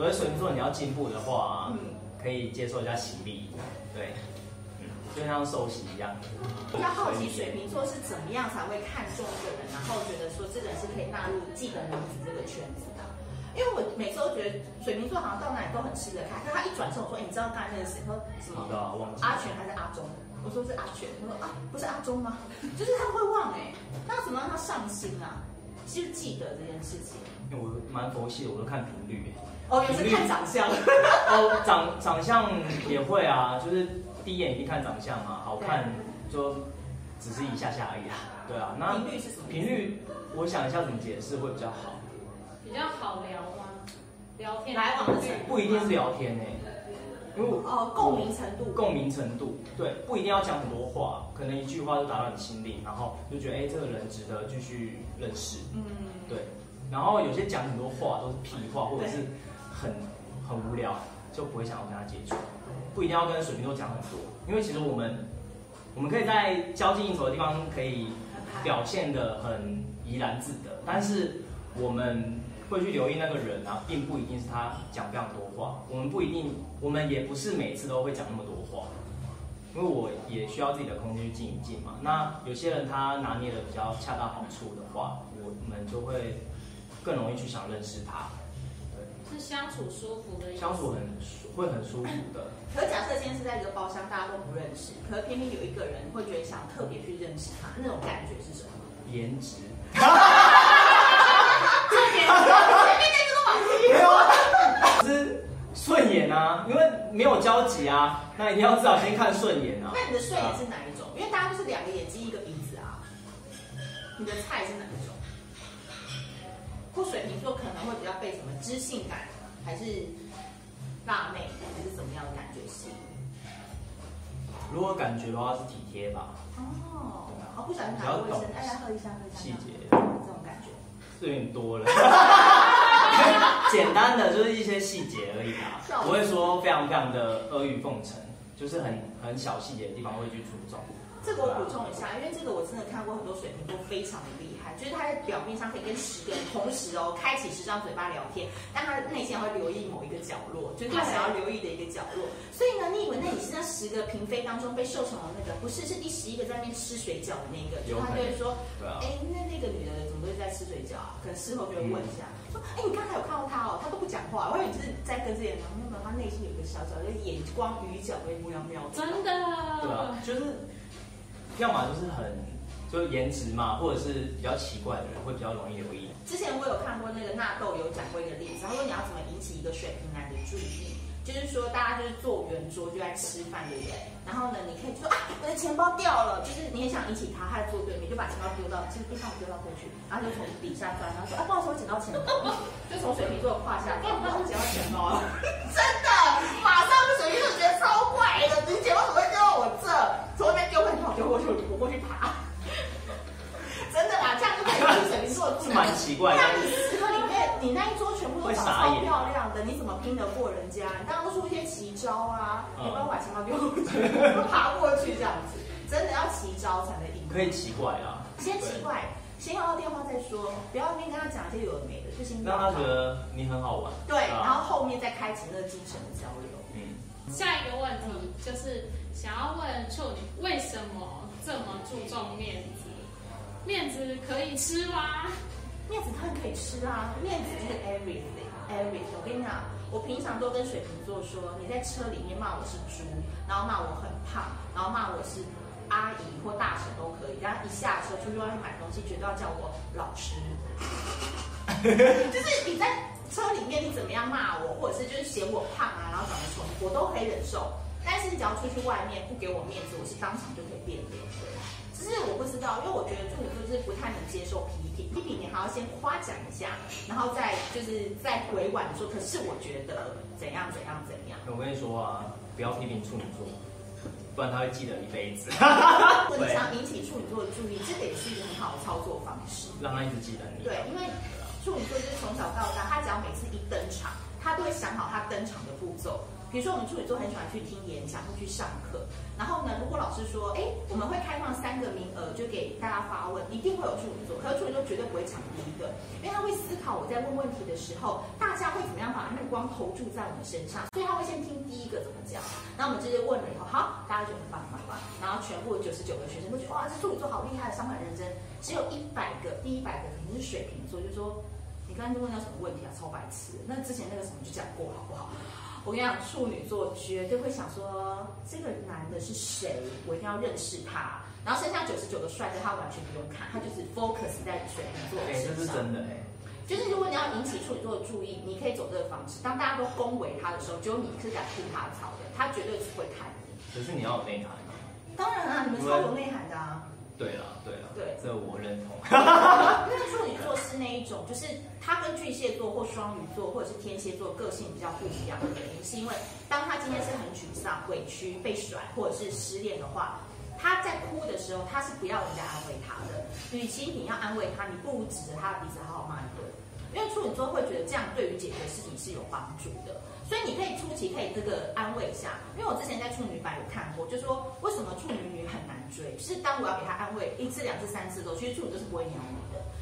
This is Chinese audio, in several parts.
所以水瓶座你要进步的话，嗯，可以接受一下洗礼，对，嗯，就像受洗一样。比较好奇水瓶座是怎么样才会看中一个人，然后觉得说这个人是可以纳入既得女子这个圈子的？因为我每次都觉得水瓶座好像到哪里都很吃得开，但他一转身我说，哎，你知道刚才那个谁？他说什么？阿全还是阿忠？我说是阿全。他说啊，不是阿忠吗？就是他会忘哎，那怎么让他上心啊？其实记得这件事情。因为我蛮佛系的，我都看频率。哦，也是看长相。哦，长长相也会啊，就是第一眼一定看长相嘛，好看就只是一下下而已啊。对啊，那频率是什么？频率，我想一下怎么解释会比较好。比较好聊吗？聊天来往的程度不一定是聊天呢，因为哦，共鸣程度，共鸣程度，对，不一定要讲很多话，可能一句话就打到你心里，然后就觉得哎，这个人值得继续认识，嗯，对，然后有些讲很多话都是屁话，或者是很很无聊，就不会想要跟他接触，不一定要跟水瓶座讲很多，因为其实我们我们可以在交际应酬的地方可以表现得很怡然自得，但是我们。会去留意那个人啊，并不一定是他讲非常多话。我们不一定，我们也不是每次都会讲那么多话，因为我也需要自己的空间去静一静嘛。那有些人他拿捏的比较恰到好处的话，我们就会更容易去想认识他。相处舒服的，相处很会很舒服的。可假设现在是在一个包厢，大家都不认识，可是偏偏有一个人会觉得想特别去认识他，那种感觉是什么？颜值。顺眼啊，因为没有交集啊，那一定要至少先看顺眼啊。那你的顺眼是哪一种？因为大家都是两个眼睛一个鼻子啊。你的菜是哪一种？或水瓶座可能会比较被什么知性感，还是辣妹，还是怎么样的感觉吸引？如果感觉的话是体贴吧。哦。好，不小心拿卫生，哎呀，喝一下，喝一下。细节。这种感觉。是有点多了。简单的就是一些细节而已啊，不会说非常非常的阿谀奉承，就是很很小细节的地方会去注重。这个我补充一下，因为这个我真的看过很多水瓶座非常的厉害，就是他在表面上可以跟十个人同时哦开启十张嘴巴聊天，但他内心会留意某一个角落，就是他想要留意的一个角落。所以呢，你以为那你是那十个嫔妃当中被受宠的那个？不是，是第十一个在那边吃水饺的那个。就他就会说，哎，那那个女的怎么都是在吃水饺啊？可能事后就会问一下，说，哎，你刚才有看到她哦？她都不讲话，我以为就是在跟这些人聊，那么她内心有个小小的眼光鱼角会瞄瞄。真的。对啊，就是。要么就是很就是颜值嘛，或者是比较奇怪的人，会比较容易留意。之前我有看过那个纳豆有讲过一个例子，他说你要怎么引起一个水瓶男的注意，就是说大家就是坐圆桌就在吃饭，对不对？然后呢，你可以说啊，我的钱包掉了，就是你很想引起他，他在坐对面，就把钱包丢到，其实地上丢到过去，然后就从底下钻，然后说啊，不好意思，我捡到钱包，就从水瓶座的胯下，不好意思，我捡到钱包了，真的，马上就水瓶座觉得超怪的，你钱包怎么会丢到我这？从那边丢过去，丢过去，爬，真的啦，这样就可以让水瓶座是蛮奇怪的。那你十个里面，你那一桌全部都长得超漂亮的，你怎么拼得过人家？你当然都出一些奇招啊，你不要把钱包丢过去，爬过去这样子，真的要奇招才能赢。可以奇怪啊，先奇怪，先要到电话再说，不要先跟他讲一些有的没的，就先让他觉得你很好玩。对，然后后面再开启那个精神的交流。嗯，下一个问题就是。想要问处女为什么这么注重面子？面子可以吃吗？面子当然可以吃啊！面子就是 everything，everything。我跟你讲，我平常都跟水瓶座说，你在车里面骂我是猪，然后骂我很胖，然后骂我是阿姨或大婶都可以。然后一下车出去外面买东西，绝对要叫我老师。就是你在车里面你怎么样骂我，或者是就是嫌我胖啊，然后长得丑，我都可以忍受。但是你只要出去外面不给我面子，我是当场就可以变脸。只是我不知道，因为我觉得处女座就是不太能接受批评，批评你还要先夸奖一下，然后再就是再委婉说。可是我觉得怎样怎样怎样。我跟你说啊，不要批评处女座，不然他会记得一辈子。你想引起处女座的注意，这个也是一个很好的操作方式，让他一直记得你。对，因为处女座就是从小到大，他只要每次一登场。他都会想好他登场的步骤。比如说，我们处女座很喜欢去听演讲或去上课。然后呢，如果老师说，哎，我们会开放三个名额，就给大家发问，一定会有处女座。可是处女座绝对不会抢第一个，因为他会思考我在问问题的时候，大家会怎么样把目光投注在我们身上，所以他会先听第一个怎么讲。那我们直接问了以后，好，大家就很棒棒棒。然后全部九十九个学生都觉得，哇，这处女座好厉害，上很认真。只有一百个，第一百个肯定是水瓶座，就说你刚才问到什么问题啊？超白痴。那之前那个什么就讲过，好不好？我跟你讲，处女座绝对会想说，这个男的是谁？我一定要认识他。然后剩下九十九个帅哥，他完全不用看，他就是 focus 在水瓶座的身上。这是真的哎。就是如果你要引起处女座的注意，你可以走这个方式。当大家都恭维他的时候，只有你是敢吐他槽的，他绝对是会看你。可是你要有内涵啊。当然啊，你们超有内涵的啊。对了，对了，对，这我认同。是那一种，就是他跟巨蟹座或双鱼座或者是天蝎座个性比较不一样的原因，是因为当他今天是很沮丧、委屈、被甩或者是失恋的话，他在哭的时候，他是不要人家安慰他的。与其你要安慰他，你不如指着他的鼻子好好骂一顿。因为处女座会觉得这样对于解决事情是有帮助的。所以你可以初期可以这个安慰一下，因为我之前在处女版有看过，就说为什么处女女很难追，是当我要给她安慰一次、两次、三次的时候，其实处女都是不会鸟你，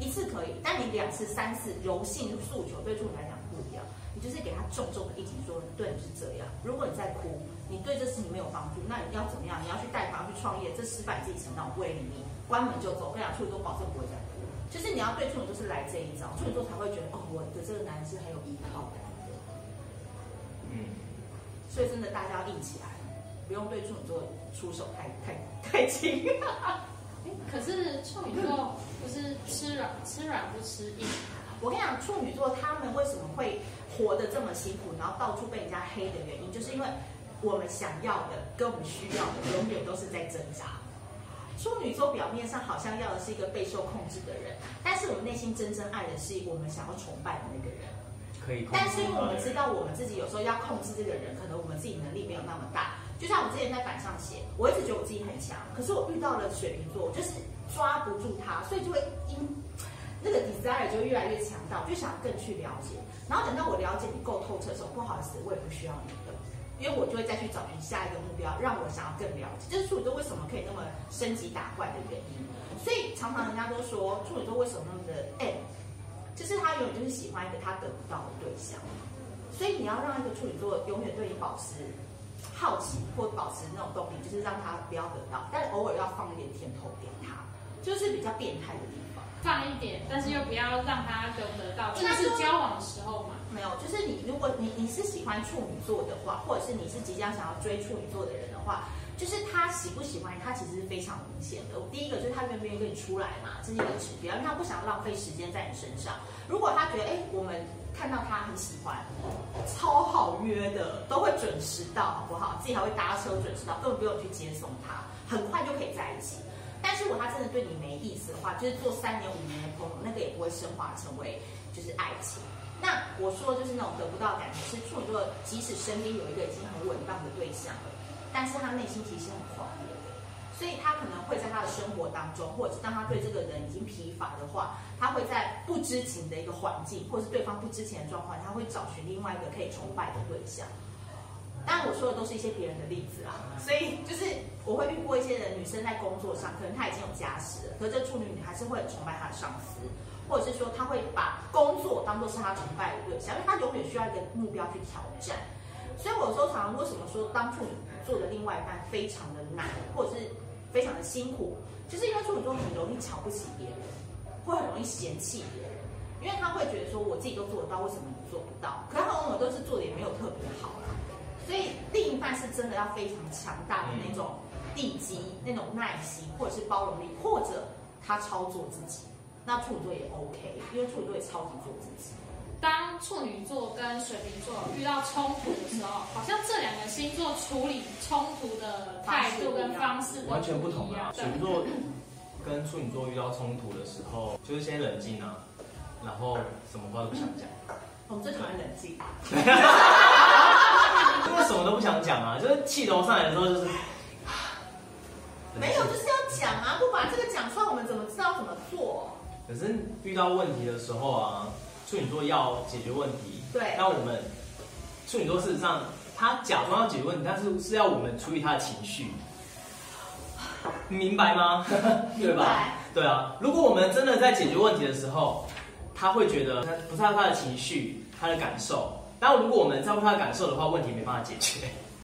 一次可以，但你两次、三次柔性诉求对处女来讲不一样，你就是给她重重的一击，说对你是这样。如果你在哭，你对这事情没有帮助，那你要怎么样？你要去贷款去创业，这失败自己承担，不会理你，关门就走。我跟你讲，处女座保证不会再哭，就是你要对处女座是来这一招，处女座才会觉得哦，我的这个男人是很有依靠的。嗯所以真的，大家要硬起来，不用对处女座出手太太太轻。可是处女座不是吃软吃软不吃硬。我跟你讲，处女座他们为什么会活得这么辛苦，然后到处被人家黑的原因，就是因为我们想要的跟我们需要的永远都是在挣扎。处女座表面上好像要的是一个备受控制的人，但是我们内心真正爱的是我们想要崇拜的那个人。可以但是因为我们知道，我们自己有时候要控制这个人，可能我们自己能力没有那么大。就像我之前在板上写，我一直觉得我自己很强，可是我遇到了水瓶座，我就是抓不住他，所以就会因那个 desire 就越来越强大，我就想更去了解。然后等到我了解你够透彻的时候，不好意思，我也不需要你的，因为我就会再去找寻下一个目标，让我想要更了解。就是处女座为什么可以那么升级打怪的原因。所以常常人家都说处女座为什么那么的 M。就是他永远就是喜欢一个他得不到的对象，所以你要让一个处女座永远对你保持好奇或保持那种动力，就是让他不要得到，但偶尔要放一点甜头给他，就是比较变态的地方。放一点，但是又不要让他得不得到。就是交往的时候嘛。没有，就是你如果你你是喜欢处女座的话，或者是你是即将想要追处女座的人的话。就是他喜不喜欢他，其实是非常明显的。第一个就是他愿不愿意跟你出来嘛，这是一个指标，因为他不想浪费时间在你身上。如果他觉得，哎，我们看到他很喜欢，超好约的，都会准时到，好不好？自己还会搭车准时到，根本不用去接送他，很快就可以在一起。但是如果他真的对你没意思的话，就是做三年五年的朋友，那个也不会升华成为就是爱情。那我说就是那种得不到感情，是处女座，即使身边有一个已经很稳当的对象。但是他内心其实很狂野，所以他可能会在他的生活当中，或者是当他对这个人已经疲乏的话，他会在不知情的一个环境，或是对方不知情的状况，他会找寻另外一个可以崇拜的对象。当然我说的都是一些别人的例子啊，所以就是我会遇过一些人，女生在工作上可能她已经有家室了，可是这处女女还是会很崇拜她的上司，或者是说她会把工作当做是她崇拜的对象，因为她永远需要一个目标去挑战。所以我说常常为什么说当处女做的另外一半非常的难，或者是非常的辛苦，就是因为处女座很容易瞧不起别人，会很容易嫌弃别人，因为他会觉得说我自己都做得到，为什么你做不到？可他往往都是做的也没有特别好啦，所以另一半是真的要非常强大的那种地基、那种耐心，或者是包容力，或者他操作自己，那处女座也 OK，因为处女座也超级做自己。当处女座跟水瓶座遇到冲突的时候，好像这两个星座处理冲突的态度跟方式完全不同啊。水瓶座跟处女座遇到冲突的时候，就是先冷静啊，然后什么话都不想讲。我们最讨厌冷静，因为什么都不想讲啊，就是气头上来的时候就是，没有就是要讲啊，不把这个讲出来，我们怎么知道怎么做？可是遇到问题的时候啊。处女座要解决问题，对，那我们处女座事实上他假装要解决问题，但是是要我们处理他的情绪，你明白吗？对吧？对啊，如果我们真的在解决问题的时候，他会觉得他不在乎他的情绪、他的感受。但如果我们在乎他的感受的话，问题没办法解决。